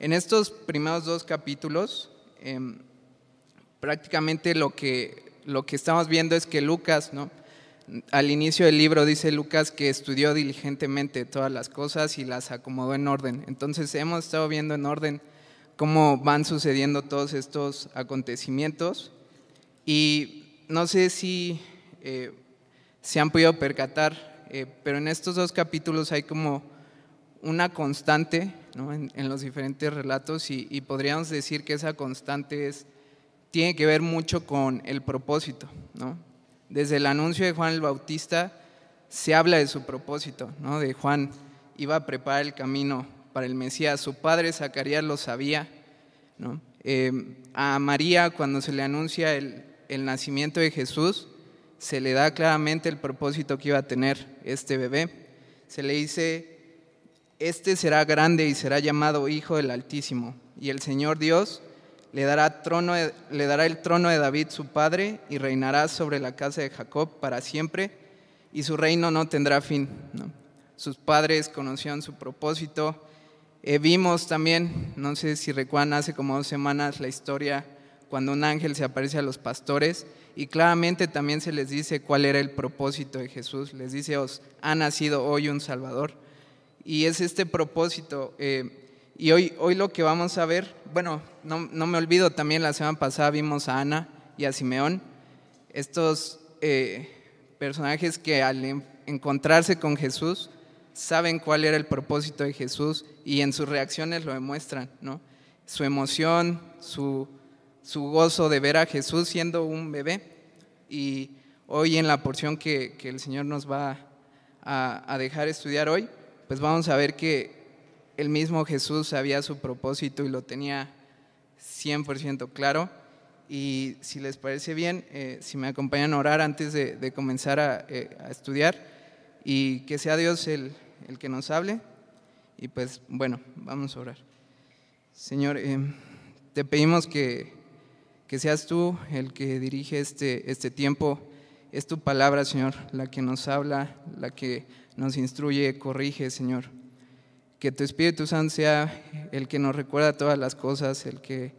En estos primeros dos capítulos, em, prácticamente lo que, lo que estamos viendo es que Lucas, ¿no? al inicio del libro dice Lucas que estudió diligentemente todas las cosas y las acomodó en orden. Entonces hemos estado viendo en orden cómo van sucediendo todos estos acontecimientos y no sé si eh, se han podido percatar, eh, pero en estos dos capítulos hay como una constante en, los diferentes relatos y, y, podríamos decir que esa constante es, tiene que ver mucho con el propósito. ¿no? Desde el anuncio de Juan el Bautista se habla de su propósito, ¿no? de Juan iba a preparar el camino para el Mesías. Su padre Zacarías lo sabía. ¿no? Eh, a María, cuando se le anuncia el, el nacimiento de Jesús, se le da claramente el propósito que iba a tener este bebé. Se le dice, este será grande y será llamado Hijo del Altísimo, y el Señor Dios le dará, trono, le dará el trono de David su padre y reinará sobre la casa de Jacob para siempre y su reino no tendrá fin. Sus padres conocían su propósito. Eh, vimos también, no sé si recuerdan, hace como dos semanas la historia cuando un ángel se aparece a los pastores y claramente también se les dice cuál era el propósito de Jesús. Les dice, os ha nacido hoy un Salvador. Y es este propósito. Eh, y hoy, hoy lo que vamos a ver, bueno, no, me olvido, también la semana pasada vimos a Ana y a Simeón, estos eh, personajes que al encontrarse con Jesús saben cuál era el propósito de Jesús y en sus reacciones lo demuestran, ¿no? Su emoción, su, su gozo de ver a Jesús siendo un bebé. Y hoy en la porción que, que el Señor nos va a, a dejar estudiar hoy, pues vamos a ver que el mismo Jesús sabía su propósito y lo tenía 100% claro. Y si les parece bien, eh, si me acompañan a orar antes de, comenzar eh, a, estudiar y que sea Dios el, que nos hable. Y pues bueno, vamos a orar. Señor, eh, te pedimos que, que, seas tú el que dirige este, este tiempo. Es tu palabra, Señor, la que nos habla, la que nos instruye, corrige, Señor que tu Espíritu Santo sea el que nos recuerda todas las cosas, el que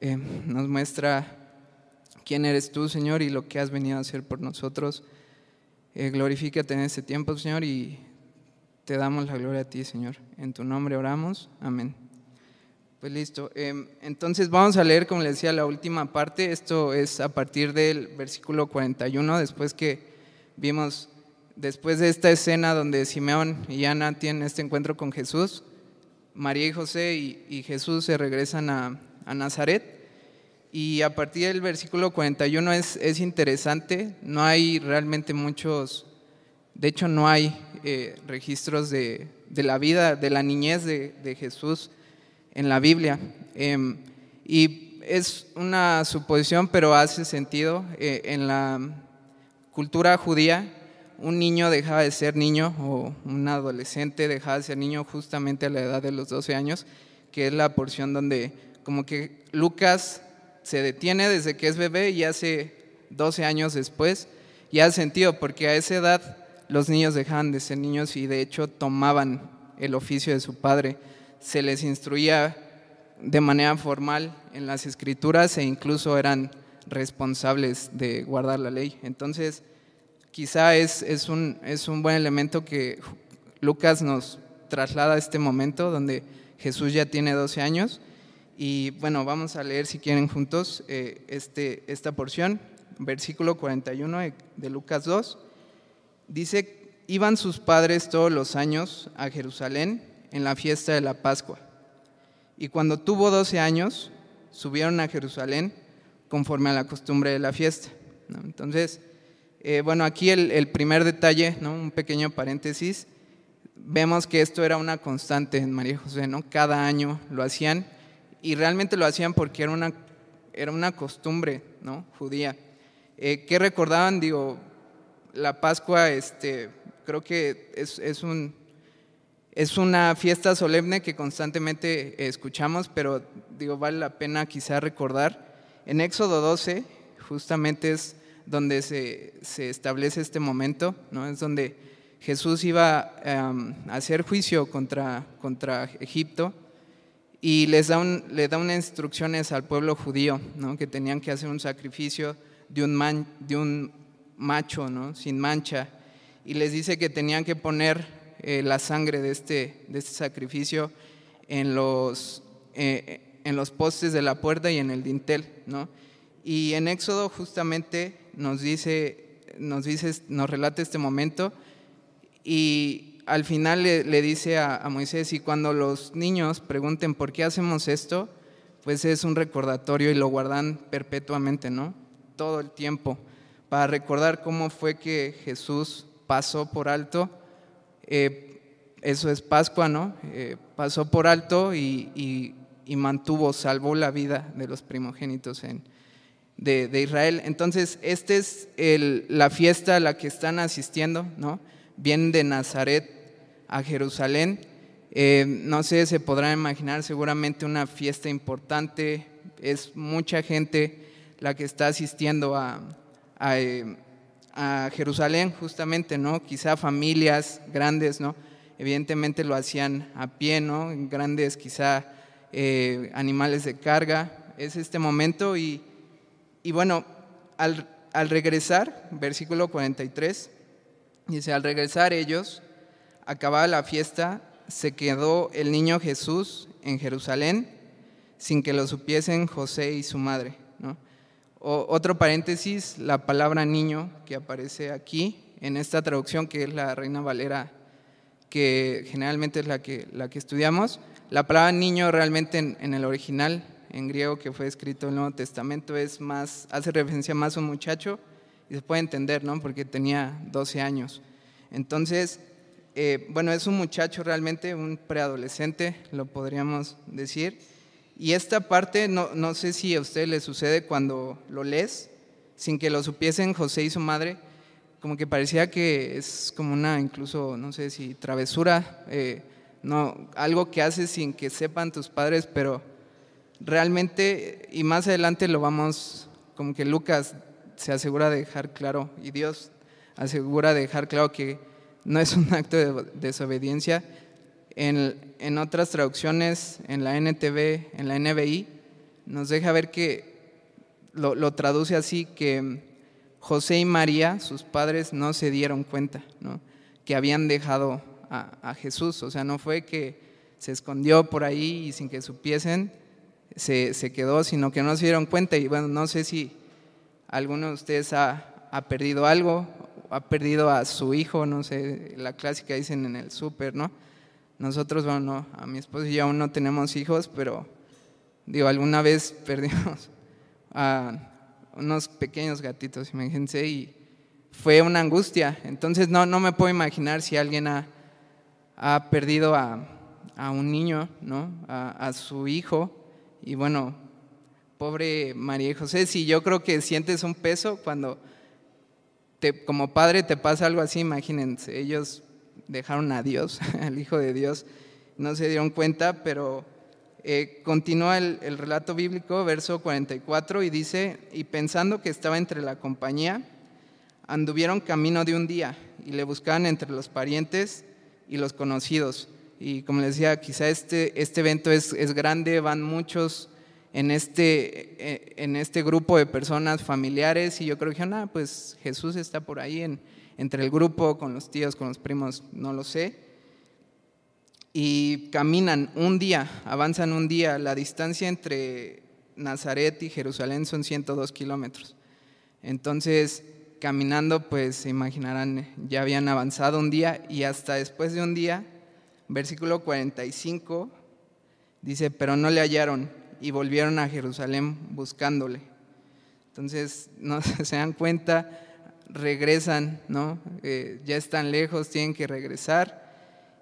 eh, nos muestra quién eres tú, Señor, y lo que has venido a hacer por nosotros. Eh, glorifícate en este tiempo, Señor, y te damos la gloria a ti, Señor. En tu nombre oramos. Amén. Pues listo. Em, entonces vamos a leer, como les decía, la última parte. Esto es a partir del versículo 41, después que vimos después de esta escena donde Simeón y Ana tienen este encuentro con Jesús, María y José y, Jesús se regresan a, Nazaret. Y a partir del versículo 41 es, es, interesante, no hay realmente muchos, de hecho no hay eh, registros de, la vida, de la niñez de, Jesús en la Biblia. Em, y es una suposición, pero hace sentido. Eh, en la cultura judía, un niño dejaba de ser niño o un adolescente dejaba de ser niño justamente a la edad de los 12 años, que es la porción donde como que Lucas se detiene desde que es bebé y hace 12 años después, y hace sentido porque a esa edad los niños dejaban de ser niños y de hecho tomaban el oficio de su padre, se les instruía de manera formal en las escrituras e incluso eran responsables de guardar la ley. Entonces, quizá es, es, un, es un buen elemento que Lucas nos traslada a este momento donde Jesús ya tiene 12 años. Y bueno, vamos a leer si quieren juntos eh, este, esta porción, versículo 41 de, Lucas 2. Dice, iban sus padres todos los años a Jerusalén en la fiesta de la Pascua. Y cuando tuvo 12 años, subieron a Jerusalén conforme a la costumbre de la fiesta. Entonces, eh, bueno, aquí el, primer detalle, ¿no? un pequeño paréntesis, vemos que esto era una constante en María José, ¿no? cada año lo hacían y realmente lo hacían porque era una, era una costumbre ¿no? judía. Eh, ¿Qué recordaban? Digo, la Pascua, este, creo que es, es, un, es una fiesta solemne que constantemente escuchamos, pero digo, vale la pena quizá recordar. En Éxodo 12, justamente es donde se, establece este momento, ¿no? es donde Jesús iba em, a hacer juicio contra, contra Egipto y les da, un, le da unas instrucciones al pueblo judío, ¿no? que tenían que hacer un sacrificio de un, man, de un macho, ¿no? sin mancha, y les dice que tenían que poner eh, la sangre de este, de este sacrificio en los, eh, en los postes de la puerta y en el dintel. ¿no? Y en Éxodo justamente nos dice, nos, dice, nos relata este momento y al final le, dice a, a, Moisés, y cuando los niños pregunten por qué hacemos esto, pues es un recordatorio y lo guardan perpetuamente, ¿no? Todo el tiempo, para recordar cómo fue que Jesús pasó por alto, eh, eso es Pascua, ¿no? Eh, pasó por alto y, mantuvo, salvó la vida de los primogénitos de, Israel. Entonces, esta es la fiesta a la que están asistiendo, ¿no? Vienen de Nazaret a Jerusalén. Eh, no sé, se podrán imaginar seguramente una fiesta importante. Es mucha gente la que está asistiendo a, Jerusalén, justamente, ¿no? Quizá familias grandes, ¿no? Evidentemente lo hacían a pie, ¿no? Grandes, quizá eh, animales de carga. Es este momento y, y bueno, al, al regresar, versículo 43, dice, al regresar ellos, acabada la fiesta, se quedó el niño Jesús en Jerusalén sin que lo supiesen José y su madre. Otro paréntesis, la palabra niño que aparece aquí en esta traducción que es la Reina Valera, que generalmente es la que, la que estudiamos, la palabra niño realmente en, el original, en griego que fue escrito en el Nuevo Testamento, es más, hace referencia más a un muchacho y se puede entender, ¿no? Porque tenía 12 años. Entonces, eh, bueno, es un muchacho realmente, un preadolescente, lo podríamos decir. Y esta parte, no, no sé si a usted le sucede cuando lo lees, sin que lo supiesen José y su madre, como que parecía que es como una, incluso, no sé si travesura, eh, no, algo que haces sin que sepan tus padres, pero realmente, y más adelante lo vamos, como que Lucas se asegura de dejar claro, y Dios asegura de dejar claro que no es un acto de desobediencia. En, otras traducciones, en la NTV, en la NBI, nos deja ver que lo, traduce así, que José y María, sus padres, no se dieron cuenta que habían dejado a, Jesús. O sea, no fue que se escondió por ahí y sin que supiesen, se, quedó, sino que no se dieron cuenta. Y bueno, no sé si alguno de ustedes ha, ha perdido algo ha perdido a su hijo, no sé, la clásica dicen en el súper, ¿no? Nosotros, bueno, a mi esposo y yo aún no tenemos hijos, pero digo, alguna vez perdimos a unos pequeños gatitos, imagínense, y fue una angustia. Entonces no, no me puedo imaginar si alguien ha, ha perdido a, a, un niño, ¿no? A, su hijo, y bueno, pobre María José, si yo creo que sientes un peso cuando como padre te pasa algo así, imagínense, ellos dejaron a Dios, al Hijo de Dios, no se dieron cuenta, pero eh, continúa el, el, relato bíblico, verso 44, y dice, y pensando que estaba entre la compañía, anduvieron camino de un día y le buscaban entre los parientes y los conocidos. Y como les decía, quizá este, este evento es, es grande, van muchos en este, eh, en este grupo de personas familiares y yo creo que, ah, pues Jesús está por ahí en, entre el grupo, con los tíos, con los primos, no lo sé. Y caminan un día, avanzan un día. La distancia entre Nazaret y Jerusalén son 102 kilómetros. Entonces, caminando, pues se imaginarán, ya habían avanzado un día y hasta después de un día, versículo 45, dice, pero no le hallaron y volvieron a Jerusalén buscándole. Entonces, no se dan cuenta, regresan, ¿no? Eh, ya están lejos, tienen que regresar.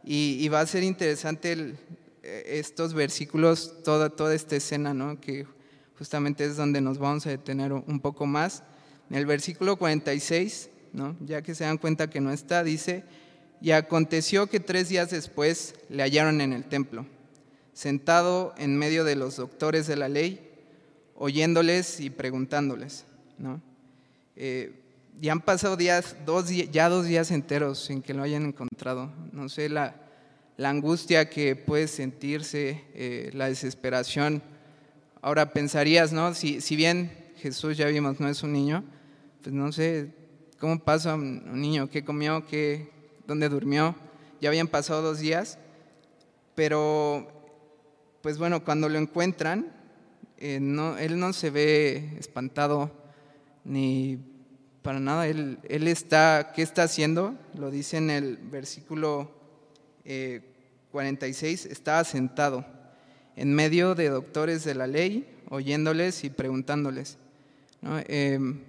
Y, va a ser interesante eh, estos versículos, toda, toda esta escena, ¿no? Que justamente es donde nos vamos a detener un poco más. En el versículo 46, ¿no? ya que se dan cuenta que no está, dice, y aconteció que tres días después le hallaron en el templo sentado en medio de los doctores de la ley, oyéndoles y preguntándoles. ¿no? Eh, ya han pasado días, dos, ya dos días enteros sin que lo hayan encontrado. No sé, la, la angustia que puede sentirse, eh, la desesperación. Ahora pensarías, ¿no? Si, si bien Jesús ya vimos, no es un niño, pues no sé, ¿cómo pasa un niño? ¿Qué comió? ¿Qué, ¿Dónde durmió? Ya habían pasado dos días, pero pues bueno, cuando lo encuentran, eh, no, él no se ve espantado ni para nada. Él, está, ¿qué está haciendo? Lo dice en el versículo 46, eh, estaba sentado en medio de doctores de la ley, oyéndoles y preguntándoles. Em,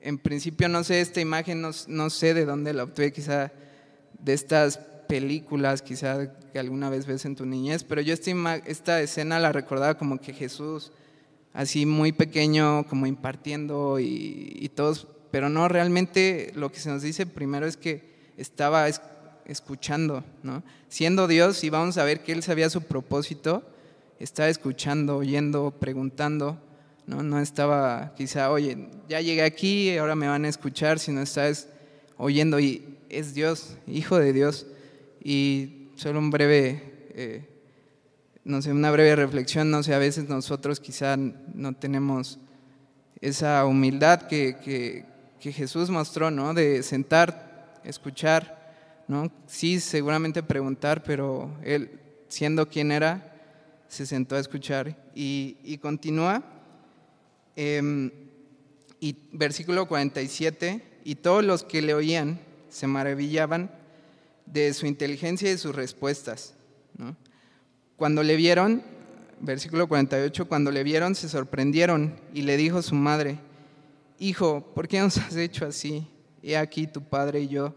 en principio no sé, esta imagen no, sé de dónde la obtuve, quizá de estas películas, quizá que alguna vez ves en tu niñez, pero yo esta, esta escena la recordaba como que Jesús, así muy pequeño, como impartiendo y todos, pero no, realmente lo que se nos dice primero es que estaba escuchando, ¿no? Siendo Dios, y vamos a ver que Él sabía su propósito, estaba escuchando, oyendo, preguntando, ¿no? No estaba quizá, oye, ya llegué aquí, ahora me van a escuchar, sino estás oyendo y es Dios, Hijo de Dios. Y solo un breve, eh, no sé, una breve reflexión, no sé, a veces nosotros quizá no tenemos esa humildad que, que, que Jesús mostró, ¿no? De sentar, escuchar, ¿no? Sí, seguramente preguntar, pero él, siendo quien era, se sentó a escuchar y, y continúa. Em, y versículo 47, y todos los que le oían se maravillaban de su inteligencia y sus respuestas. Cuando le vieron, versículo 48, cuando le vieron se sorprendieron y le dijo su madre, Hijo, ¿por qué nos has hecho así? He aquí tu padre y yo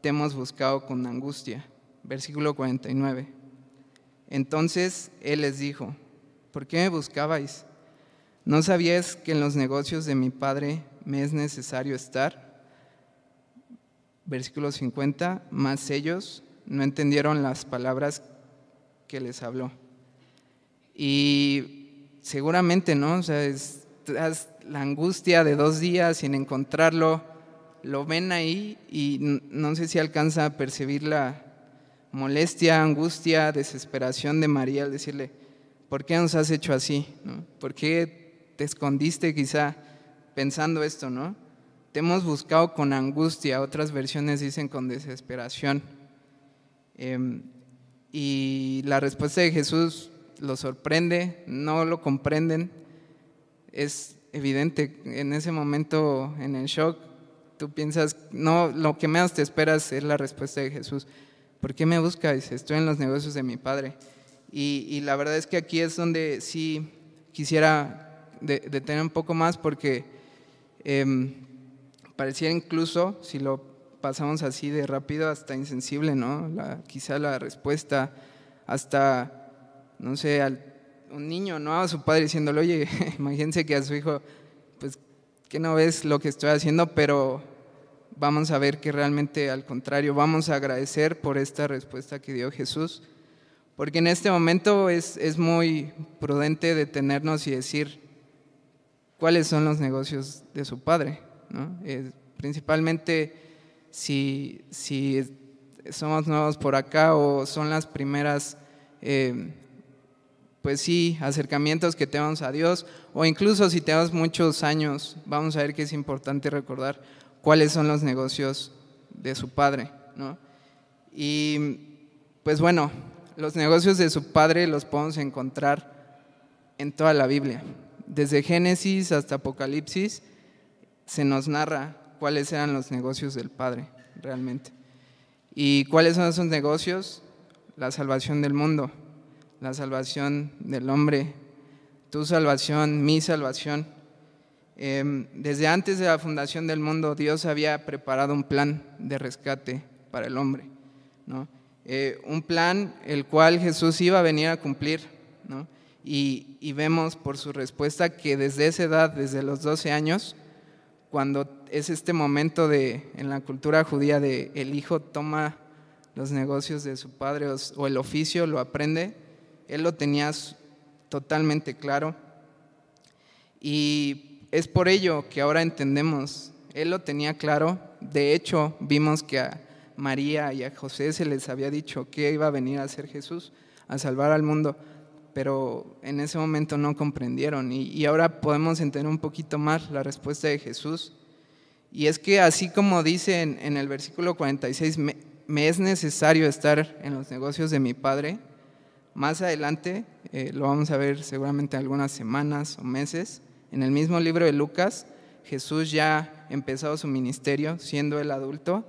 te hemos buscado con angustia. Versículo 49. Entonces él les dijo, ¿por qué me buscabais? ¿No sabíais que en los negocios de mi padre me es necesario estar? versículo 50, más ellos no entendieron las palabras que les habló. Y seguramente, ¿no? O sea, es, la angustia de dos días sin encontrarlo, lo ven ahí y no sé si alcanza a percibir la molestia, angustia, desesperación de María al decirle, ¿por qué nos has hecho así? ¿No? ¿Por qué te escondiste quizá pensando esto, no? Te hemos buscado con angustia, otras versiones dicen con desesperación. Em, y la respuesta de Jesús los sorprende, no lo comprenden. Es evidente, en ese momento, en el shock, tú piensas, no, lo que menos te esperas es la respuesta de Jesús. ¿Por qué me buscas? Estoy en los negocios de mi Padre. Y, la verdad es que aquí es donde sí quisiera detener un poco más porque em, pareciera incluso, si lo pasamos así de rápido, hasta insensible, ¿no? La, quizá la respuesta, hasta, no sé, al, un niño, ¿no? A su padre diciéndole, oye, imagínense que a su hijo, pues, que no ves lo que estoy haciendo, pero vamos a ver que realmente al contrario, vamos a agradecer por esta respuesta que dio Jesús, porque en este momento es, es muy prudente detenernos y decir cuáles son los negocios de su padre principalmente si, si, somos nuevos por acá o son las primeras, eh, pues sí, acercamientos que tenemos a Dios, o incluso si tenemos muchos años, vamos a ver que es importante recordar cuáles son los negocios de su padre. Y pues bueno, los negocios de su padre los podemos encontrar en toda la Biblia, desde Génesis hasta Apocalipsis se nos narra cuáles eran los negocios del Padre realmente. ¿Y cuáles son esos negocios? La salvación del mundo, la salvación del hombre, tu salvación, mi salvación. Em, desde antes de la fundación del mundo, Dios había preparado un plan de rescate para el hombre. ¿no? Eh, un plan el cual Jesús iba a venir a cumplir. ¿no? Y, y, vemos por su respuesta que desde esa edad, desde los 12 años, cuando es este momento de, en la cultura judía de el hijo toma los negocios de su padre o, el oficio, lo aprende, él lo tenía totalmente claro. Y es por ello que ahora entendemos, él lo tenía claro, de hecho vimos que a María y a José se les había dicho que iba a venir a ser Jesús, a salvar al mundo, pero en ese momento no comprendieron. Y, ahora podemos entender un poquito más la respuesta de Jesús. Y es que así como dice en, el versículo 46, me, es necesario estar en los negocios de mi Padre, más adelante, eh, lo vamos a ver seguramente algunas semanas o meses, en el mismo libro de Lucas, Jesús ya empezado su ministerio, siendo el adulto,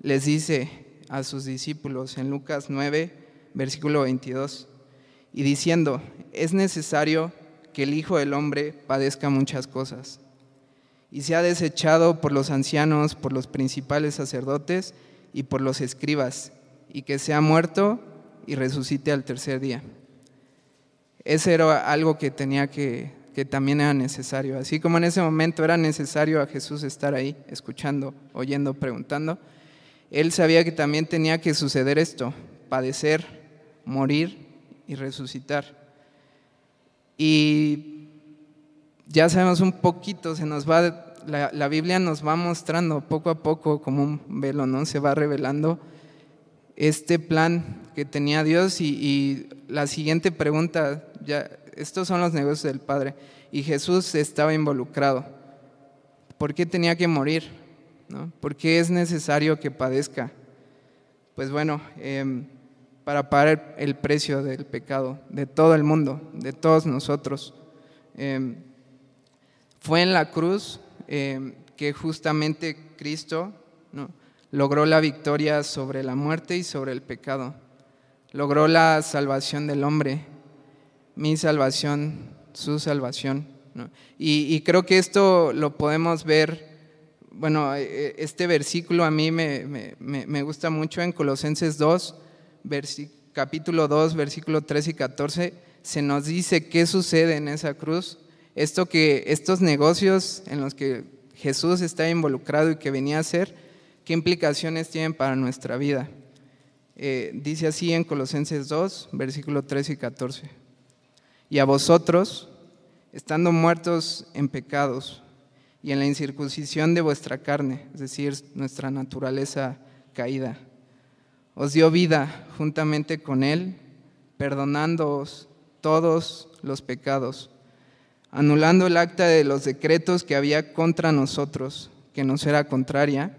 les dice a sus discípulos en Lucas 9, versículo 22, y diciendo, es necesario que el Hijo del Hombre padezca muchas cosas, y sea desechado por los ancianos, por los principales sacerdotes y por los escribas, y que sea muerto y resucite al tercer día. Ese era algo que tenía que que también era necesario. Así como en ese momento era necesario a Jesús estar ahí, escuchando, oyendo, preguntando, él sabía que también tenía que suceder esto, padecer, morir y resucitar. Y ya sabemos un poquito, se nos va, la, Biblia nos va mostrando poco a poco como un velo, ¿no? Se va revelando este plan que tenía Dios y, la siguiente pregunta, ya estos son los negocios del Padre. Y Jesús estaba involucrado. ¿Por qué tenía que morir? ¿No? ¿Por qué es necesario que padezca? Pues bueno, em, para pagar el precio del pecado de todo el mundo, de todos nosotros. Em, fue en la cruz em, que justamente Cristo logró la victoria sobre la muerte y sobre el pecado. Logró la salvación del hombre mi salvación, su salvación. Y, creo que esto lo podemos ver, bueno, eh, eh, este versículo a mí me, me, gusta mucho en Colosenses 2, capítulo 2, versículo 3 y 14, se nos dice qué sucede en esa cruz. Esto que estos negocios en los que Jesús está involucrado y que venía a hacer, qué implicaciones tienen para nuestra vida. Eh, dice así en Colosenses 2, versículo 3 y 14. Y a vosotros, estando muertos en pecados y en la incircuncisión de vuestra carne, es decir, nuestra naturaleza caída, os dio vida juntamente con Él, perdonándoos todos los pecados, anulando el acta de los decretos que había contra nosotros, que nos era contraria,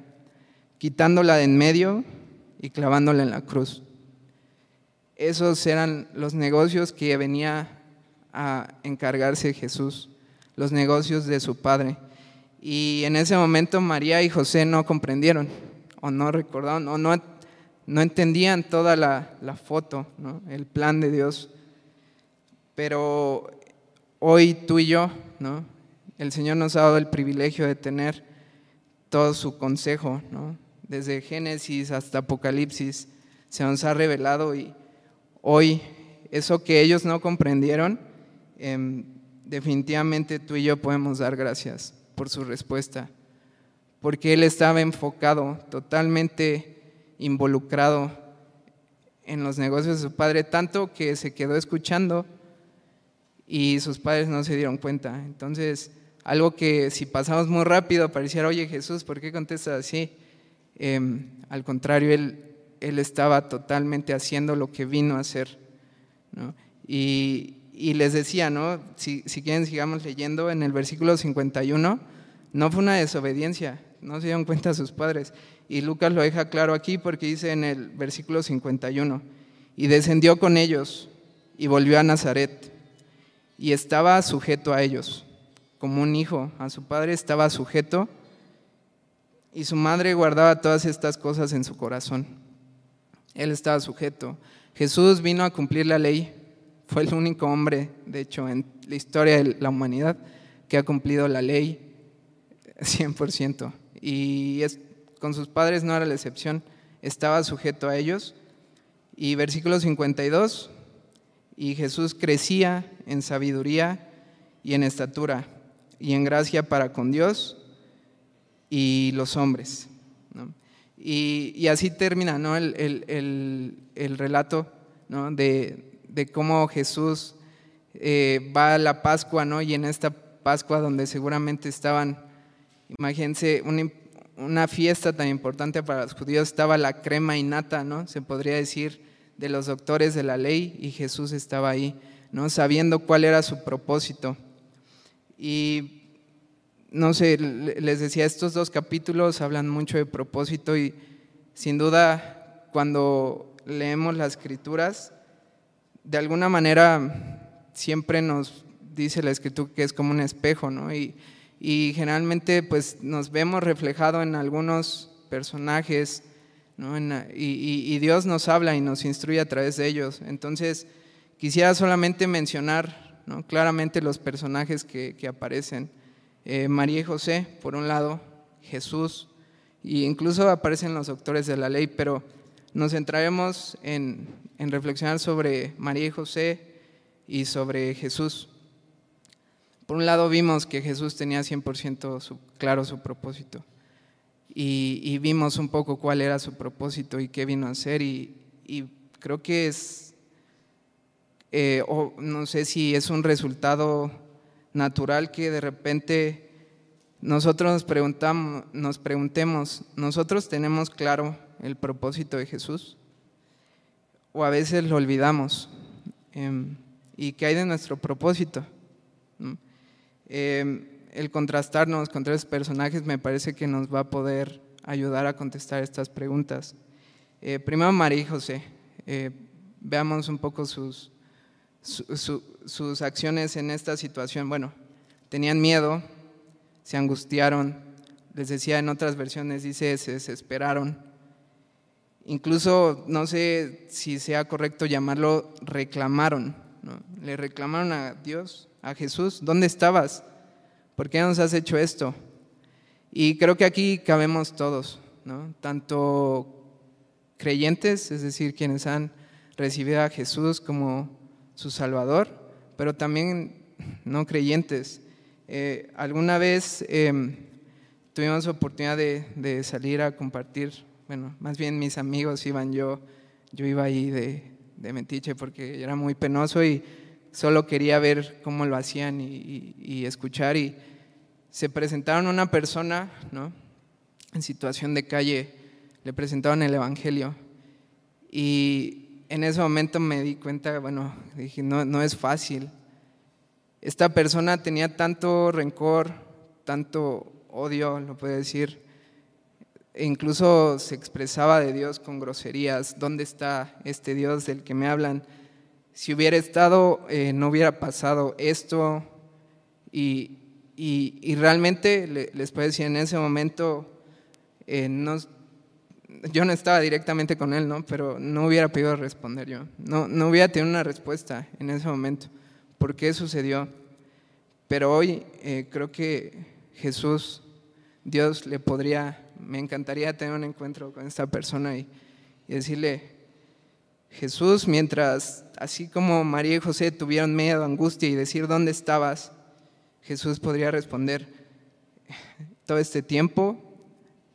quitándola de en medio y clavándola en la cruz. Esos eran los negocios que venía a encargarse Jesús, los negocios de su padre. Y en ese momento María y José no comprendieron, o no recordaron, o no, no entendían toda la, foto, el plan de Dios. Pero hoy tú y yo, ¿no? el Señor nos ha dado el privilegio de tener todo su consejo, ¿no? Desde Génesis hasta Apocalipsis, se nos ha revelado y hoy eso que ellos no comprendieron, Em, definitivamente tú y yo podemos dar gracias por su respuesta, porque él estaba enfocado, totalmente involucrado en los negocios de su padre, tanto que se quedó escuchando y sus padres no se dieron cuenta. Entonces, algo que si pasamos muy rápido pareciera, oye Jesús, ¿por qué contestas así? Em, al contrario, él, él estaba totalmente haciendo lo que vino a hacer. ¿no? Y, y les decía, ¿no? Si, si, quieren, sigamos leyendo en el versículo 51, no fue una desobediencia, no se dieron cuenta sus padres. Y Lucas lo deja claro aquí porque dice en el versículo 51, y descendió con ellos y volvió a Nazaret y estaba sujeto a ellos, como un hijo, a su padre estaba sujeto y su madre guardaba todas estas cosas en su corazón. Él estaba sujeto. Jesús vino a cumplir la ley fue el único hombre, de hecho, en la historia de la humanidad que ha cumplido la ley 100%. Y es, con sus padres no era la excepción, estaba sujeto a ellos. Y versículo 52, y Jesús crecía en sabiduría y en estatura y en gracia para con Dios y los hombres. Y, así termina ¿no? el, el, el, relato ¿no? de, de cómo Jesús eh, va a la Pascua, ¿no? Y en esta Pascua donde seguramente estaban, imagínense, un, una fiesta tan importante para los judíos estaba la crema innata, ¿no? Se podría decir de los doctores de la ley y Jesús estaba ahí, ¿no? Sabiendo cuál era su propósito. Y no sé, les decía, estos dos capítulos hablan mucho de propósito y sin duda cuando leemos las escrituras, de alguna manera siempre nos dice la escritura que es como un espejo, ¿no? Y, y generalmente pues nos vemos reflejado en algunos personajes, ¿no? y, Dios nos habla y nos instruye a través de ellos. Entonces, quisiera solamente mencionar ¿no? claramente los personajes que, que aparecen. Eh, María y José, por un lado, Jesús, e incluso aparecen los doctores de la ley, pero nos centraremos en, reflexionar sobre María y José y sobre Jesús. Por un lado vimos que Jesús tenía 100% claro su propósito y, vimos un poco cuál era su propósito y qué vino a hacer y, creo que es, eh, o no sé si es un resultado natural que de repente nosotros nos, preguntemos, ¿nosotros tenemos claro el propósito de Jesús? O a veces lo olvidamos. Em, ¿Y qué hay de nuestro propósito? Em, el contrastarnos con tres personajes me parece que nos va a poder ayudar a contestar estas preguntas. Eh, primero María y José. Eh, veamos un poco sus, sus acciones en esta situación. Bueno, tenían miedo, se angustiaron, les decía en otras versiones, dice, se desesperaron. Incluso, no sé si sea correcto llamarlo, reclamaron. Le reclamaron a Dios a Jesús, ¿dónde estabas? ¿Por qué nos has hecho esto? Y creo que aquí cabemos todos, ¿no? tanto creyentes, es decir, quienes han recibido a Jesús como su Salvador, pero también no creyentes. Eh, alguna vez em, tuvimos oportunidad de, salir a compartir, bueno, más bien mis amigos iban, yo, yo iba ahí de, de mentiche porque era muy penoso y solo quería ver cómo lo hacían y, escuchar. Y se presentaron una persona, ¿no? En situación de calle, le presentaron el Evangelio. Y en ese momento me di cuenta, bueno, dije, no, no es fácil. Esta persona tenía tanto rencor, tanto odio, lo puedo decir, e incluso se expresaba de Dios con groserías. ¿Dónde está este Dios del que me hablan? si hubiera estado, eh, no hubiera pasado esto. Y, y, realmente les puedo decir, en ese momento, eh, no, yo no estaba directamente con él, ¿no? pero no hubiera podido responder yo. No, no hubiera tenido una respuesta en ese momento. ¿Por qué sucedió? Pero hoy eh, creo que Jesús, Dios le podría, me encantaría tener un encuentro con esta persona y, y decirle, Jesús, mientras así como María y José tuvieron miedo, angustia y decir dónde estabas, Jesús podría responder, todo este tiempo,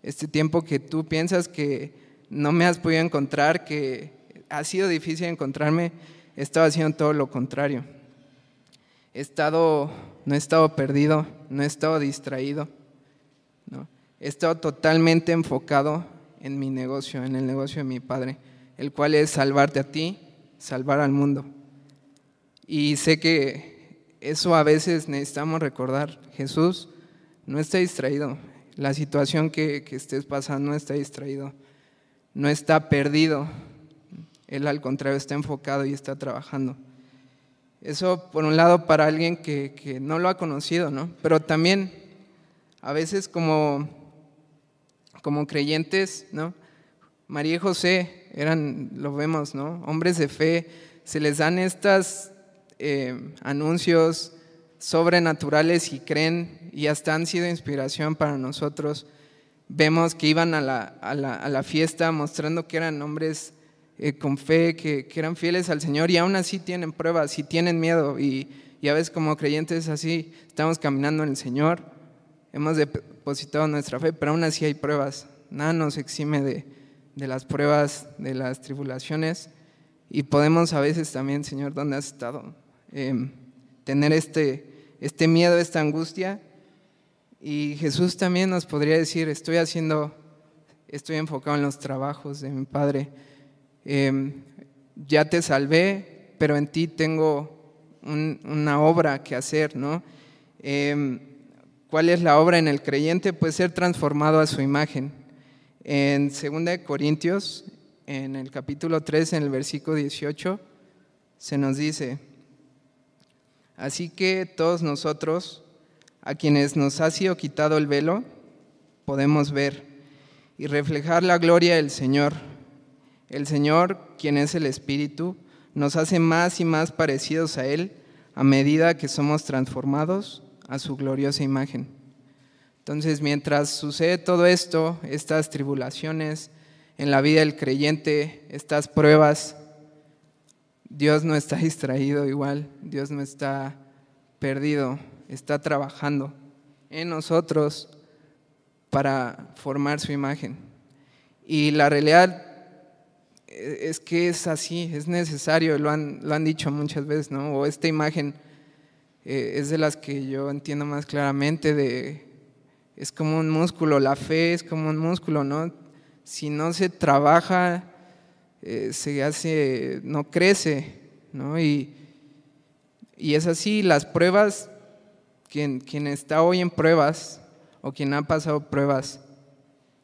este tiempo que tú piensas que no me has podido encontrar, que ha sido difícil encontrarme, he estado haciendo todo lo contrario. He estado, no he estado perdido, no he estado distraído, ¿no? he estado totalmente enfocado en mi negocio, en el negocio de mi Padre el cual es salvarte a ti, salvar al mundo. Y sé que eso a veces necesitamos recordar. Jesús no está distraído. La situación que, estés pasando no está distraído. No está perdido. Él al contrario está enfocado y está trabajando. Eso por un lado para alguien que, que no lo ha conocido, ¿no? Pero también a veces como, como creyentes, ¿no? María y José eran, lo vemos, ¿no? Hombres de fe, se les dan estos eh, anuncios sobrenaturales y creen y hasta han sido inspiración para nosotros. Vemos que iban a la, a la, fiesta mostrando que eran hombres eh, con fe, que, que, eran fieles al Señor y aún así tienen pruebas y tienen miedo y, y a veces como creyentes así estamos caminando en el Señor, hemos depositado nuestra fe, pero aún así hay pruebas. Nada nos exime de, de las pruebas, de las tribulaciones, y podemos a veces también, Señor, ¿dónde has estado? Em, tener este, este miedo, esta angustia, Y Jesús también nos podría decir, estoy haciendo, estoy enfocado en los trabajos de mi Padre. Em, ya te salvé, pero en ti tengo una obra que hacer, ¿no? Em, ¿Cuál es la obra en el creyente? Pues ser transformado a su imagen. En 2 Corintios, en el capítulo 3, en el versículo 18, se nos dice, así que todos nosotros, a quienes nos ha sido quitado el velo, podemos ver y reflejar la gloria del Señor. El Señor, quien es el Espíritu, nos hace más y más parecidos a Él a medida que somos transformados a su gloriosa imagen. Entonces, mientras sucede todo esto, estas tribulaciones en la vida del creyente, estas pruebas, Dios no está distraído igual, Dios no está perdido, está trabajando en nosotros para formar su imagen. Y la realidad es que es así, es necesario, lo han, lo han dicho muchas veces, ¿no? O esta imagen eh, es de las que yo entiendo más claramente, de, es como un músculo, la fe es como un músculo, ¿no? Si no se trabaja, eh, se hace, no crece, ¿no? Y, y es así, las pruebas quien, quien está hoy en pruebas o quien ha pasado pruebas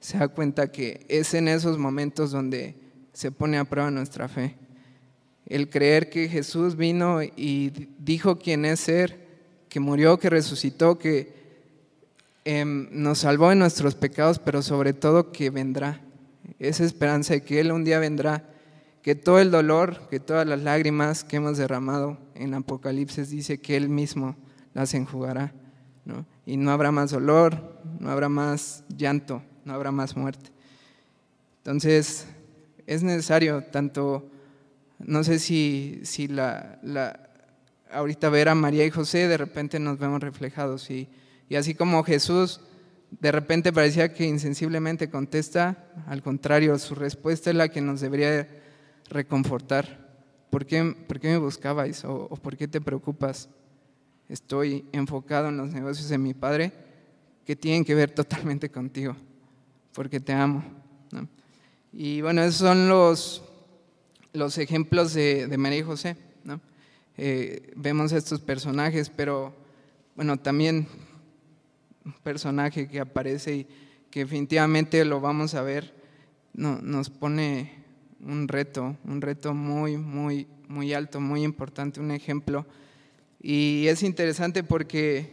se da cuenta que es en esos momentos donde se pone a prueba nuestra fe. El creer que Jesús vino y dijo quién es ser, que murió, que resucitó, que em, nos salvó de nuestros pecados, pero sobre todo que vendrá. Esa esperanza de que Él un día vendrá, que todo el dolor, que todas las lágrimas que hemos derramado en Apocalipsis dice que Él mismo las enjugará. ¿no? Y no habrá más dolor, no habrá más llanto, no habrá más muerte. Entonces, es necesario tanto, no sé si, si la, la, ahorita ver a María y José, de repente nos vemos reflejados. Y, y así como Jesús de repente parecía que insensiblemente contesta, al contrario, su respuesta es la que nos debería reconfortar. ¿Por qué, por qué me buscabais o, por qué te preocupas? estoy enfocado en los negocios de mi padre que tienen que ver totalmente contigo, porque te amo. Y bueno, esos son los, los ejemplos de, de María y José. Eh, vemos estos personajes, pero bueno, también personaje que aparece y que definitivamente lo vamos a ver, no, nos pone un reto, un reto muy, muy, muy alto, muy importante, un ejemplo y es interesante porque,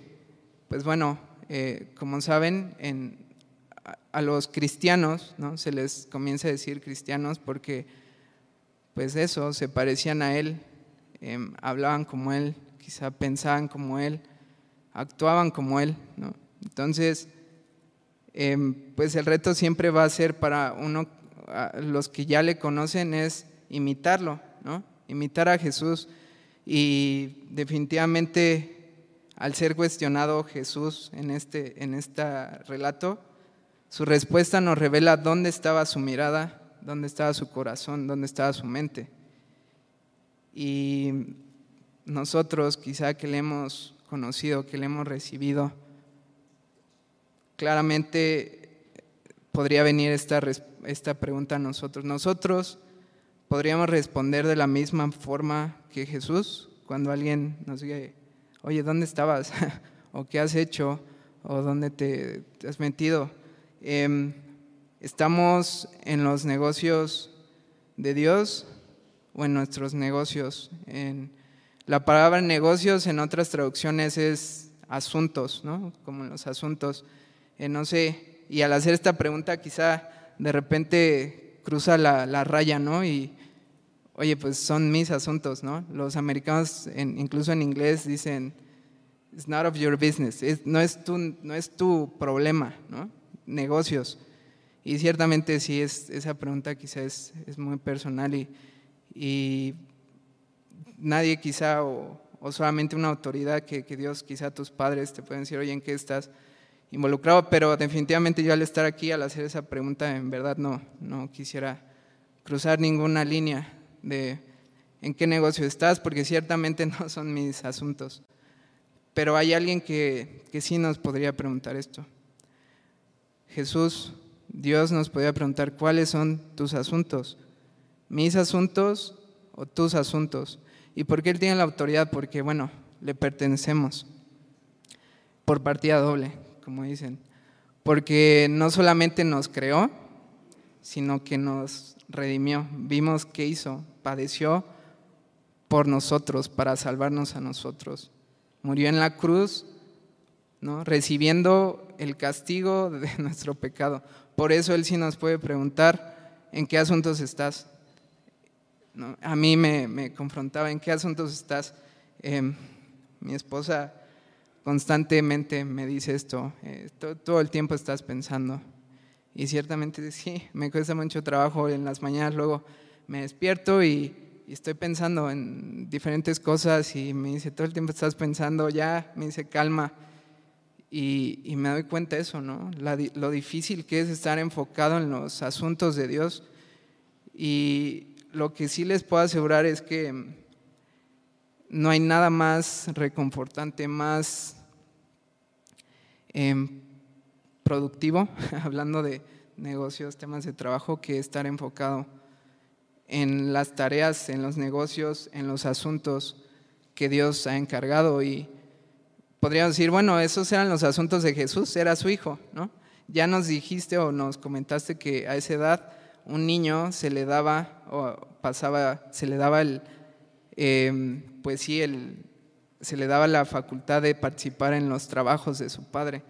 pues bueno, eh, como saben, a, los cristianos ¿no? se les comienza a decir cristianos porque, pues eso, se parecían a Él, em, hablaban como Él, quizá pensaban como Él, actuaban como Él. ¿no? Entonces, em, pues el reto siempre va a ser para uno, los que ya le conocen, es imitarlo, ¿no? imitar a Jesús y definitivamente, al ser cuestionado Jesús en este, en este relato, su respuesta nos revela dónde estaba su mirada, dónde estaba su corazón, dónde estaba su mente. Y nosotros, quizá que le hemos conocido, que le hemos recibido, claramente podría venir esta, esta pregunta a nosotros. Nosotros podríamos responder de la misma forma que Jesús cuando alguien nos diga, oye, ¿dónde estabas? ¿O qué has hecho? ¿O dónde te, has metido? Em, ¿Estamos en los negocios de Dios o en nuestros negocios? En, la palabra negocios en otras traducciones es asuntos, ¿no? Como en los asuntos. Eh, no sé, y al hacer esta pregunta quizá de repente cruza la, la raya, ¿no? Y oye, pues son mis asuntos, ¿no? Los americanos, incluso en inglés, dicen, it's not of your business, no, es tu, no es tu problema, ¿no? Negocios. Y ciertamente sí, es, esa pregunta quizá es, muy personal y, y, nadie quizá, o, solamente una autoridad que, que, Dios, quizá tus padres te pueden decir, oye, ¿en qué estás involucrado? Pero definitivamente yo al estar aquí, al hacer esa pregunta, en verdad no, no quisiera cruzar ninguna línea de en qué negocio estás, porque ciertamente no son mis asuntos. pero hay alguien que, que sí nos podría preguntar esto. Jesús, Dios nos podría preguntar, ¿cuáles son tus asuntos? ¿Mis asuntos o tus asuntos? ¿Y por qué Él tiene la autoridad? Porque, bueno, le pertenecemos por partida doble, como dicen. Porque no solamente nos creó, sino que nos redimió. Vimos qué hizo, padeció por nosotros, para salvarnos a nosotros. Murió en la cruz, ¿no? recibiendo el castigo de nuestro pecado. Por eso Él sí nos puede preguntar, ¿en qué asuntos estás? A mí me, confrontaba, ¿en qué asuntos estás? Em, mi esposa constantemente me dice esto, eh, todo, el tiempo estás pensando. Y ciertamente sí, me cuesta mucho trabajo en las mañanas, luego me despierto y, estoy pensando en diferentes cosas y me dice, todo el tiempo estás pensando, ya, me dice, calma. Y, me doy cuenta de eso, ¿no? lo difícil que es estar enfocado en los asuntos de Dios. Y lo que sí les puedo asegurar es que no hay nada más reconfortante, más em, productivo, hablando de negocios, temas de trabajo, que estar enfocado en las tareas, en los negocios, en los asuntos que Dios ha encargado. Y podríamos decir, bueno, esos eran los asuntos de Jesús, era su hijo, ¿no? Ya nos dijiste o nos comentaste que a esa edad un niño se le daba o pasaba, se le daba el, em, pues sí, el, se le daba la facultad de participar en los trabajos de su padre.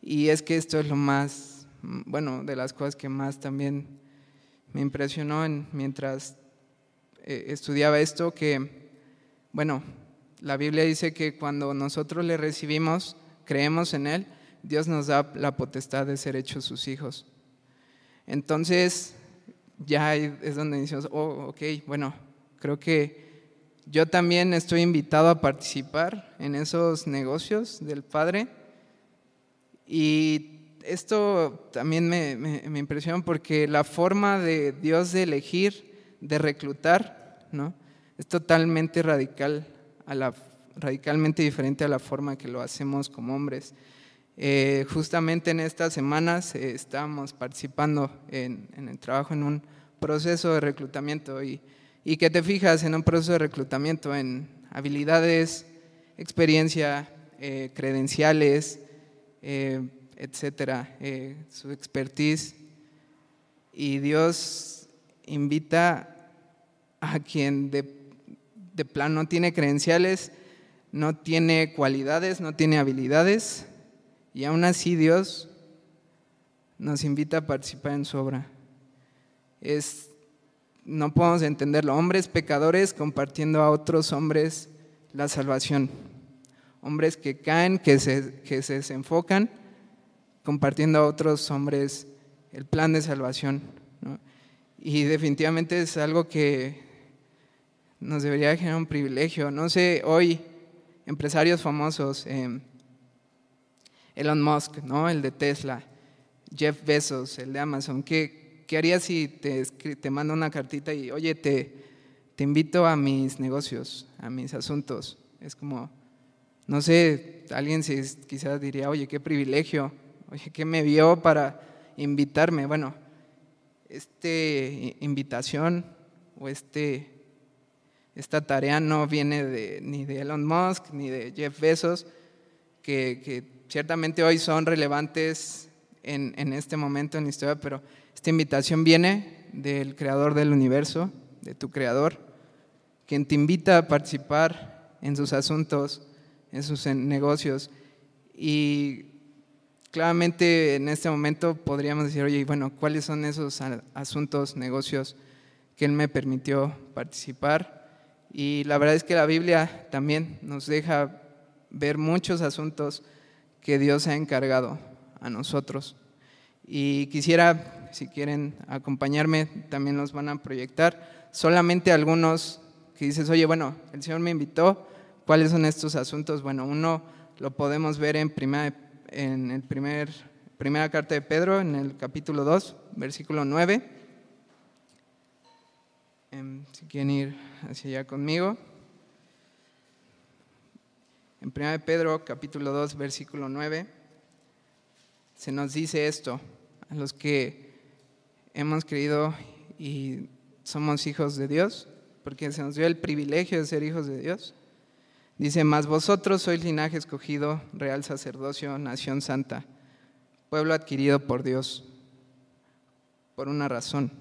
Y es que esto es lo más, bueno, de las cosas que más también me impresionó mientras eh, estudiaba esto, que, bueno, la Biblia dice que cuando nosotros le recibimos, creemos en Él, Dios nos da la potestad de ser hechos sus hijos. Entonces, ya es donde decimos, oh, ok, bueno, creo que yo también estoy invitado a participar en esos negocios del Padre. Y esto también me, me, impresiona porque la forma de Dios de elegir, de reclutar, ¿no? es totalmente radical, a la, radicalmente diferente a la forma que lo hacemos como hombres. Eh, justamente en estas semanas eh, estábamos participando en, el trabajo en un proceso de reclutamiento y, y, que te fijas en un proceso de reclutamiento en habilidades, experiencia, eh, credenciales, etcétera, su expertise. Y Dios invita a quien de, de plano no tiene credenciales, no tiene cualidades, no tiene habilidades y aún así Dios nos invita a participar en su obra. Es, no podemos entenderlo. Hombres pecadores compartiendo a otros hombres la salvación. Hombres que caen, que se, que se desenfocan, compartiendo a otros hombres el plan de salvación. Y definitivamente es algo que nos debería generar un privilegio. No sé, hoy empresarios famosos, eh, Elon Musk, ¿no? el de Tesla, Jeff Bezos, el de Amazon. ¿Qué, qué harías si te, te mando una cartita y, oye, te, te invito a mis negocios, a mis asuntos? Es como, no sé, alguien quizás diría, oye, qué privilegio, oye, ¿qué me vio para invitarme? Bueno, esta invitación o este, esta tarea no viene de, ni de Elon Musk ni de Jeff Bezos, que, que ciertamente hoy son relevantes en, en, este momento en la historia, pero esta invitación viene del creador del universo, de tu creador, quien te invita a participar en sus asuntos, en sus negocios. Y claramente en este momento podríamos decir, oye, bueno, ¿cuáles son esos asuntos, negocios que Él me permitió participar? Y la verdad es que la Biblia también nos deja ver muchos asuntos que Dios ha encargado a nosotros. Y quisiera, si quieren acompañarme, también los van a proyectar. Solamente algunos que dices, oye, bueno, el Señor me invitó, ¿cuáles son estos asuntos? Bueno, uno lo podemos ver en, primera, en el primer, primera carta de Pedro, en el capítulo 2, versículo 9. Em, si quieren ir hacia allá conmigo. En En 1 Pedro capítulo 2 versículo 9 se nos dice esto, a los que hemos creído y somos hijos de Dios, porque se nos dio el privilegio de ser hijos de Dios. Dice, mas vosotros sois linaje escogido, real sacerdocio, nación santa, pueblo adquirido por Dios, por una razón,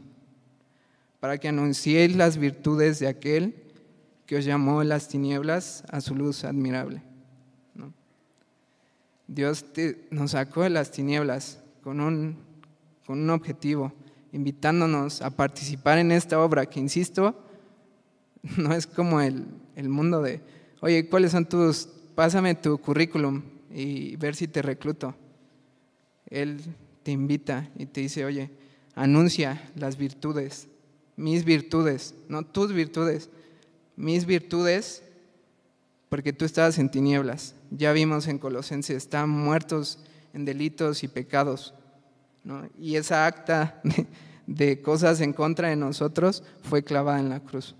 para que anunciéis las virtudes de aquel que os llamó las tinieblas a su luz admirable. Dios nos sacó de las tinieblas con un, con un objetivo, invitándonos a participar en esta obra que, insisto, no es como el, el mundo de oye, ¿cuáles son tus, pásame tu currículum y ver si te recluto? Él te invita y te dice, oye, anuncia las virtudes, mis virtudes, no tus virtudes, mis virtudes, porque tú estabas en tinieblas. Ya vimos en Colosenses, están muertos en delitos y pecados. Y esa acta de, cosas en contra de nosotros fue clavada en la cruz.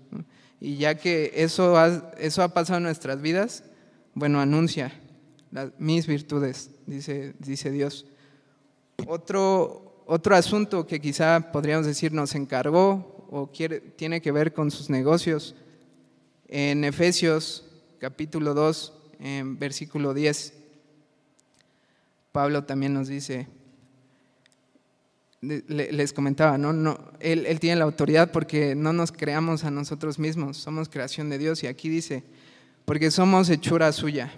Y ya que eso ha, eso ha pasado en nuestras vidas, bueno, anuncia mis virtudes, dice, dice Dios. Otro, otro asunto que quizá podríamos decir nos encargó o tiene que ver con sus negocios. En Efesios capítulo 2, en versículo 10, Pablo también nos dice, les comentaba, ¿no? no él, él, tiene la autoridad porque no nos creamos a nosotros mismos, somos creación de Dios. Y aquí dice, porque somos hechura suya,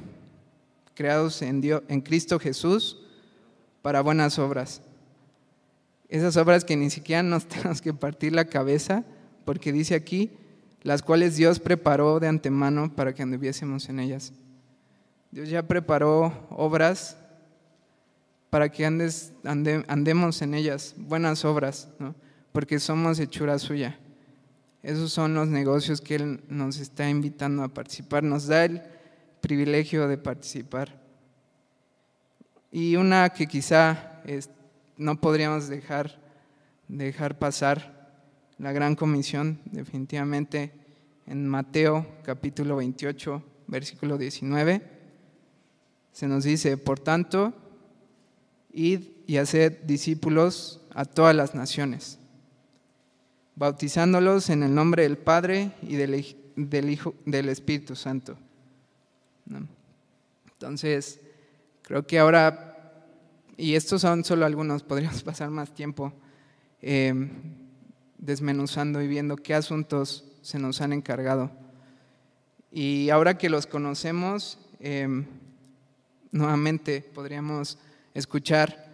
creados en, Dios, en Cristo Jesús para buenas obras. Esas obras que ni siquiera nos tenemos que partir la cabeza, porque dice aquí, las cuales Dios preparó de antemano para que anduviésemos en ellas. Dios ya preparó obras para que andemos en ellas, buenas obras, porque somos hechura suya. Esos son los negocios que Él nos está invitando a participar, nos da el privilegio de participar. Y una que quizá no podríamos dejar, dejar pasar, la gran comisión, definitivamente, en Mateo capítulo 28, versículo 19, se nos dice, por tanto, id y haced discípulos a todas las naciones, bautizándolos en el nombre del Padre y del, del Hijo del Espíritu Santo. Entonces, creo que ahora, y estos son solo algunos, podríamos pasar más tiempo em, desmenuzando y viendo qué asuntos se nos han encargado. Y ahora que los conocemos, em, nuevamente podríamos escuchar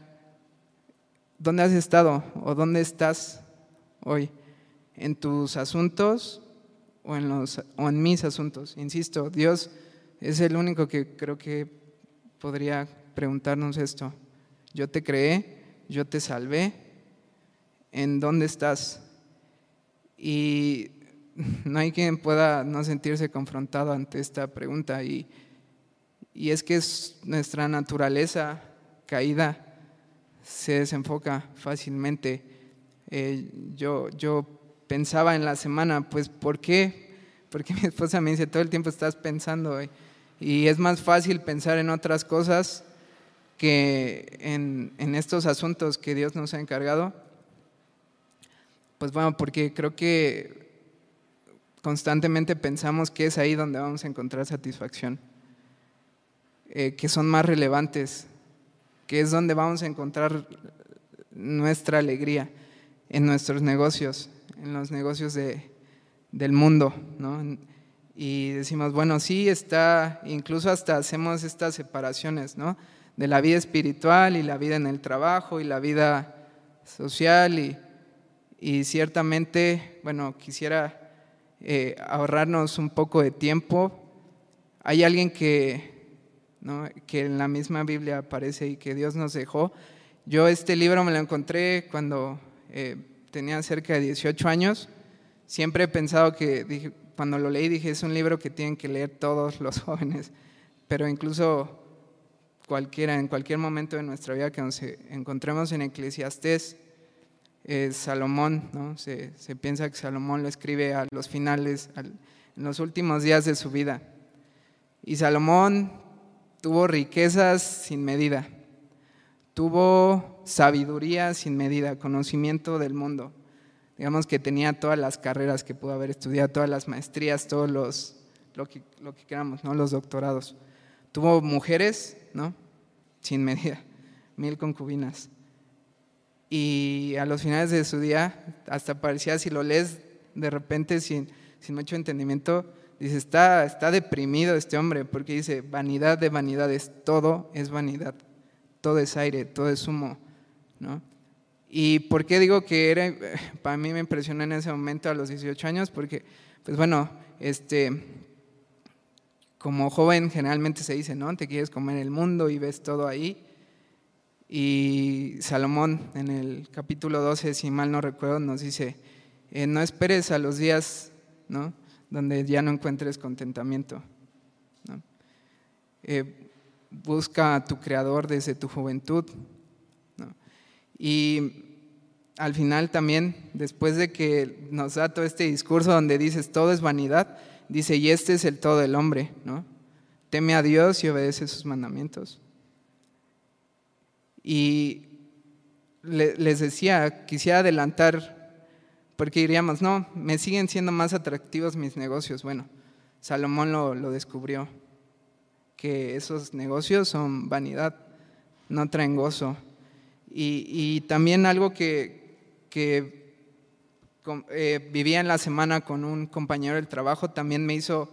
dónde has estado o dónde estás hoy, en tus asuntos o en, los, o en mis asuntos. Insisto, Dios es el único que creo que podría preguntarnos esto. Yo te creé, yo te salvé, ¿en dónde estás? Y no hay quien pueda no sentirse confrontado ante esta pregunta. Y, y es que es nuestra naturaleza caída se desenfoca fácilmente. Eh, yo, yo pensaba en la semana, pues, ¿por qué? Porque mi esposa me dice, todo el tiempo estás pensando. Y es más fácil pensar en otras cosas que en, en estos asuntos que Dios nos ha encargado. Pues bueno, porque creo que constantemente pensamos que es ahí donde vamos a encontrar satisfacción, eh, que son más relevantes que es donde vamos a encontrar nuestra alegría, en nuestros negocios, en los negocios de, del mundo. ¿no? Y decimos, bueno, sí está, incluso hasta hacemos estas separaciones, ¿no? De la vida espiritual y la vida en el trabajo y la vida social y, y ciertamente, bueno, quisiera eh, ahorrarnos un poco de tiempo. Hay alguien que que en la misma Biblia aparece y que Dios nos dejó. Yo este libro me lo encontré cuando eh, tenía cerca de 18 años. Siempre he pensado que, cuando lo leí dije, es un libro que tienen que leer todos los jóvenes, pero incluso cualquiera, en cualquier momento de nuestra vida que nos encontremos en Eclesiastés, eh, Salomón, ¿no? se, se, piensa que Salomón lo escribe a los finales, en los últimos días de su vida. Y Salomón tuvo riquezas sin medida, tuvo sabiduría sin medida, conocimiento del mundo. Digamos que tenía todas las carreras que pudo haber estudiado, todas las maestrías, todos los, lo que, lo que queramos, ¿no? los doctorados. Tuvo mujeres, ¿no? Sin medida, mil concubinas. Y a los finales de su día, hasta parecía, si lo lees de repente sin, sin mucho entendimiento, dice, está, está deprimido este hombre, porque dice, vanidad de vanidades, todo es vanidad, todo es aire, todo es humo, ¿no? ¿Y por qué digo que era, para mí me impresionó en ese momento a los 18 años? Porque, pues bueno, este, como joven generalmente se dice, ¿no? Te quieres comer el mundo y ves todo ahí. Y Salomón en el capítulo 12, si mal no recuerdo, nos dice, eh, no esperes a los días, ¿no? Donde ya no encuentres contentamiento. Eh, busca a tu creador desde tu juventud. Y al final también, después de que nos da todo este discurso donde dices todo es vanidad, dice, y este es el todo del hombre. Teme a Dios y obedece sus mandamientos. Y les decía, quisiera adelantar, porque diríamos, no, me siguen siendo más atractivos mis negocios. Bueno, Salomón lo, descubrió, que esos negocios son vanidad, no traen gozo. Y, también algo que, eh, vivía en la semana con un compañero del trabajo también me hizo,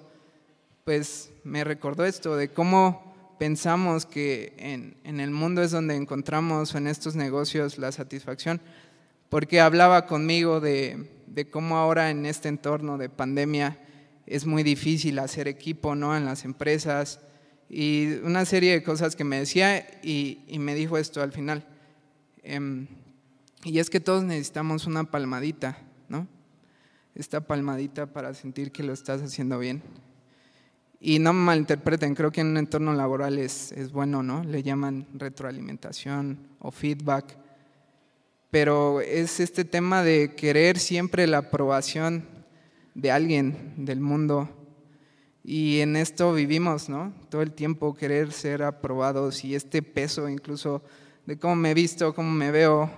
pues me recordó esto, de cómo pensamos que en, en el mundo es donde encontramos en estos negocios la satisfacción, porque hablaba conmigo de, de cómo ahora en este entorno de pandemia es muy difícil hacer equipo ¿no? en las empresas y una serie de cosas que me decía y, y me dijo esto al final. Em, y es que todos necesitamos una palmadita, ¿no? Esta palmadita para sentir que lo estás haciendo bien. Y no me malinterpreten, creo que en un entorno laboral es, es bueno, ¿no? Le llaman retroalimentación o feedback. Pero es este tema de querer siempre la aprobación de alguien del mundo. Y en esto vivimos, ¿no? Todo el tiempo querer ser aprobados y este peso incluso de cómo me he visto, cómo me veo,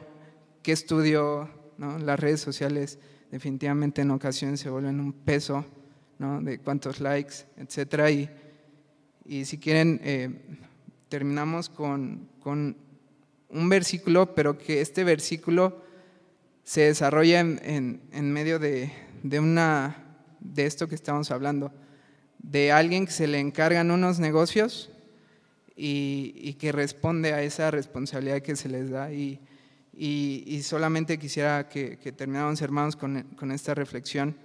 qué estudio, ¿no? las redes sociales definitivamente en ocasiones se vuelven un peso ¿no? de cuántos likes, etc. Y, y si quieren, eh, terminamos con, con, un versículo, pero que este versículo se desarrolla en, en, medio de, de, una, de esto que estamos hablando, de alguien que se le encargan unos negocios y, que responde a esa responsabilidad que se les da. Y, y, solamente quisiera que, que termináramos, hermanos, con, con esta reflexión.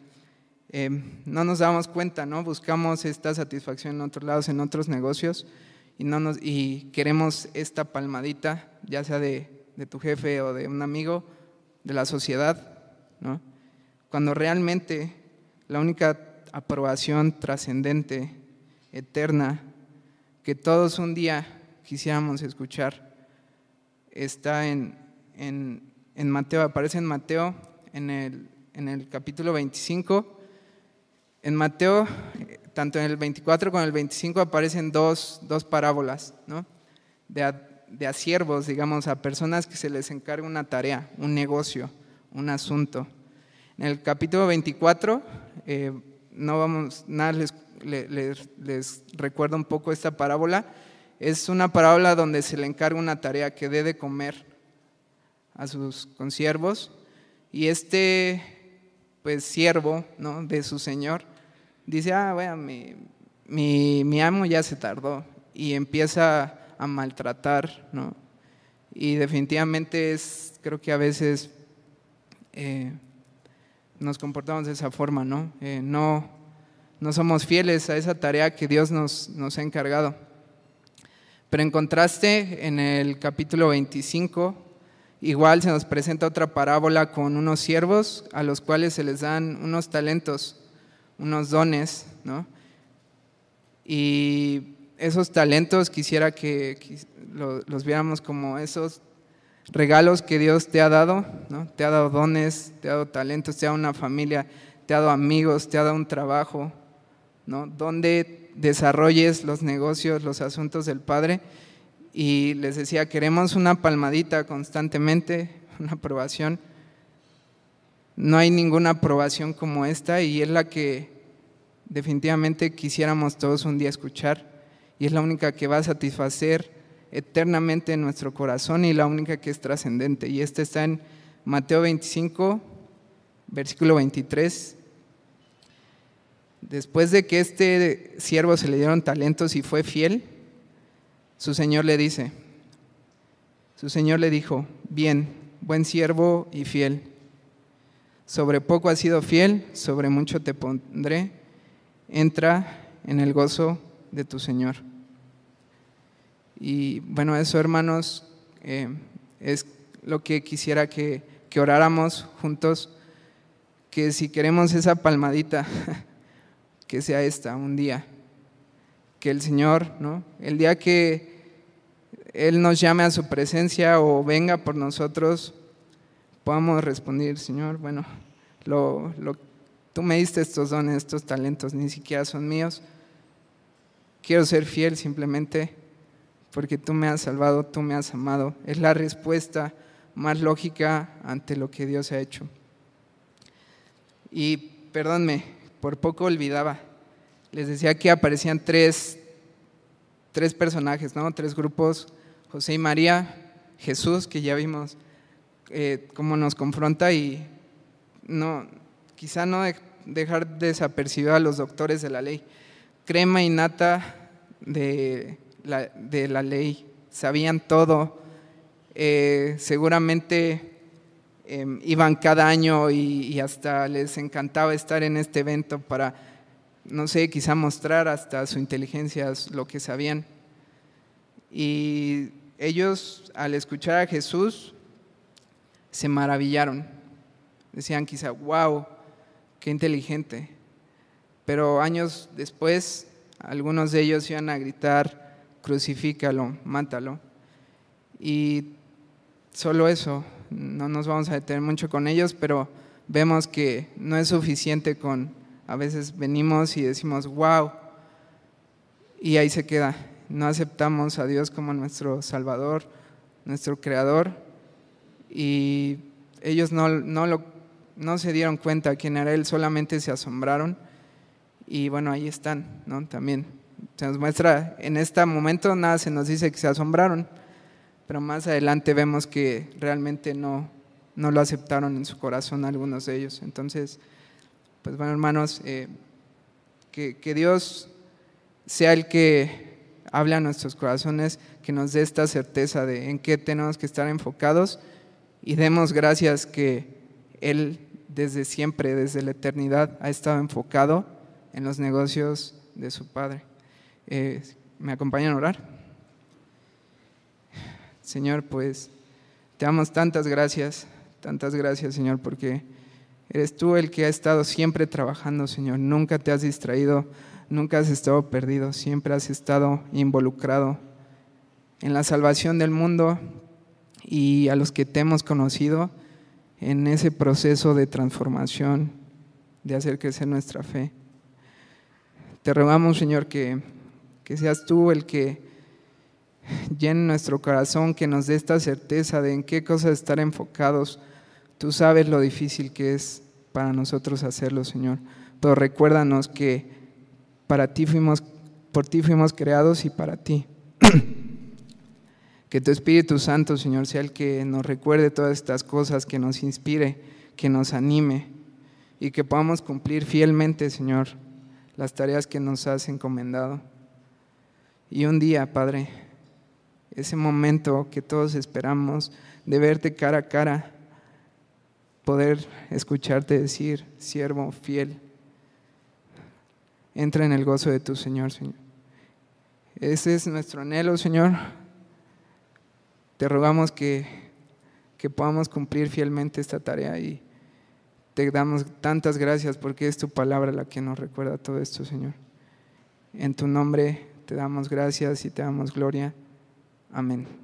Eh, no nos damos cuenta, ¿no? Buscamos esta satisfacción en otros lados, en otros negocios, y, no nos, y queremos esta palmadita, ya sea de, de tu jefe o de un amigo, de la sociedad, ¿no? Cuando realmente la única aprobación trascendente, eterna, que todos un día quisiéramos escuchar. Está en, en, Mateo, aparece en Mateo en el, en el capítulo 25. En Mateo, tanto en el 24 como en el 25 aparecen dos, dos parábolas, ¿no? De, a, de siervos, digamos, a personas que se les encarga una tarea, un negocio, un asunto. En el capítulo 24, eh, no vamos, nada les les, recuerdo un poco esta parábola. Es una parábola donde se le encarga una tarea que dé de comer a sus consiervos y este pues siervo ¿no? de su señor dice, ah, bueno, mi, mi, amo ya se tardó y empieza a maltratar, ¿no? Y definitivamente es, creo que a veces eh, nos comportamos de esa forma, ¿no? Eh, no no somos fieles a esa tarea que Dios nos, nos ha encargado. Pero en contraste, en el capítulo 25, igual se nos presenta otra parábola con unos siervos a los cuales se les dan unos talentos, unos dones, ¿no? Y esos talentos quisiera que, los viéramos como esos regalos que Dios te ha dado, ¿no? Te ha dado dones, te ha dado talentos, te ha dado una familia, te ha dado amigos, te ha dado un trabajo, ¿no? Donde desarrolles los negocios, los asuntos del Padre. Y les decía, queremos una palmadita constantemente, una aprobación. No hay ninguna aprobación como esta y es la que definitivamente quisiéramos todos un día escuchar y es la única que va a satisfacer eternamente en nuestro corazón y la única que es trascendente. Y esta está en Mateo 25, versículo 23 Después de que este siervo se le dieron talentos y fue fiel, su señor le dice, su señor le dijo, bien, buen siervo y fiel, sobre poco has sido fiel, sobre mucho te pondré, entra en el gozo de tu señor. Y bueno, eso hermanos eh, es lo que quisiera que, que oráramos juntos, que si queremos esa palmadita, que sea esta, un día. Que el Señor, ¿no? El día que Él nos llame a su presencia o venga por nosotros, podamos responder, Señor, bueno, lo, lo, tú me diste estos dones, estos talentos, ni siquiera son míos. Quiero ser fiel simplemente porque tú me has salvado, tú me has amado. Es la respuesta más lógica ante lo que Dios ha hecho. Y perdónme, por poco olvidaba. Les decía que aparecían tres, tres personajes, ¿no? Tres grupos, José y María, Jesús, que ya vimos eh, cómo nos confronta y no, quizá no dejar desapercibido a los doctores de la ley. Crema y nata de la, de la ley, sabían todo, eh, seguramente Em, iban cada año y, hasta les encantaba estar en este evento para, no sé, quizá mostrar hasta su inteligencia lo que sabían. Y ellos al escuchar a Jesús se maravillaron. Decían quizá, wow, qué inteligente. Pero años después, algunos de ellos iban a gritar, crucifícalo, mátalo. Y solo eso, no nos vamos a detener mucho con ellos, pero vemos que no es suficiente con, a veces venimos y decimos, wow, y ahí se queda. No aceptamos a Dios como nuestro Salvador, nuestro Creador, y ellos no, no, lo, no se dieron cuenta quién era Él, solamente se asombraron, y bueno, ahí están, ¿no? También se nos muestra, en este momento nada se nos dice que se asombraron, pero más adelante vemos que realmente no, no lo aceptaron en su corazón algunos de ellos. Entonces, pues bueno, hermanos, eh, que, que, Dios sea el que hable a nuestros corazones, que nos dé esta certeza de en qué tenemos que estar enfocados y demos gracias que Él desde siempre, desde la eternidad, ha estado enfocado en los negocios de su Padre. Eh, ¿Me acompañan a orar? Señor, pues te damos tantas gracias, tantas gracias, Señor, porque eres tú el que ha estado siempre trabajando, Señor. Nunca te has distraído, nunca has estado perdido, siempre has estado involucrado en la salvación del mundo y a los que te hemos conocido en ese proceso de transformación, de hacer crecer nuestra fe. Te rogamos, Señor, que, que seas tú el que llene nuestro corazón, que nos dé esta certeza de en qué cosas estar enfocados. Tú sabes lo difícil que es para nosotros hacerlo, Señor. Pero recuérdanos que para ti fuimos, por ti fuimos creados y para ti. que tu Espíritu Santo, Señor, sea el que nos recuerde todas estas cosas, que nos inspire, que nos anime y que podamos cumplir fielmente, Señor, las tareas que nos has encomendado. Y un día, Padre, ese momento que todos esperamos de verte cara a cara, poder escucharte decir, siervo fiel, entra en el gozo de tu Señor, Señor. Ese es nuestro anhelo, Señor. Te rogamos que, que podamos cumplir fielmente esta tarea y te damos tantas gracias porque es tu palabra la que nos recuerda todo esto, Señor. En tu nombre te damos gracias y te damos gloria. Amén.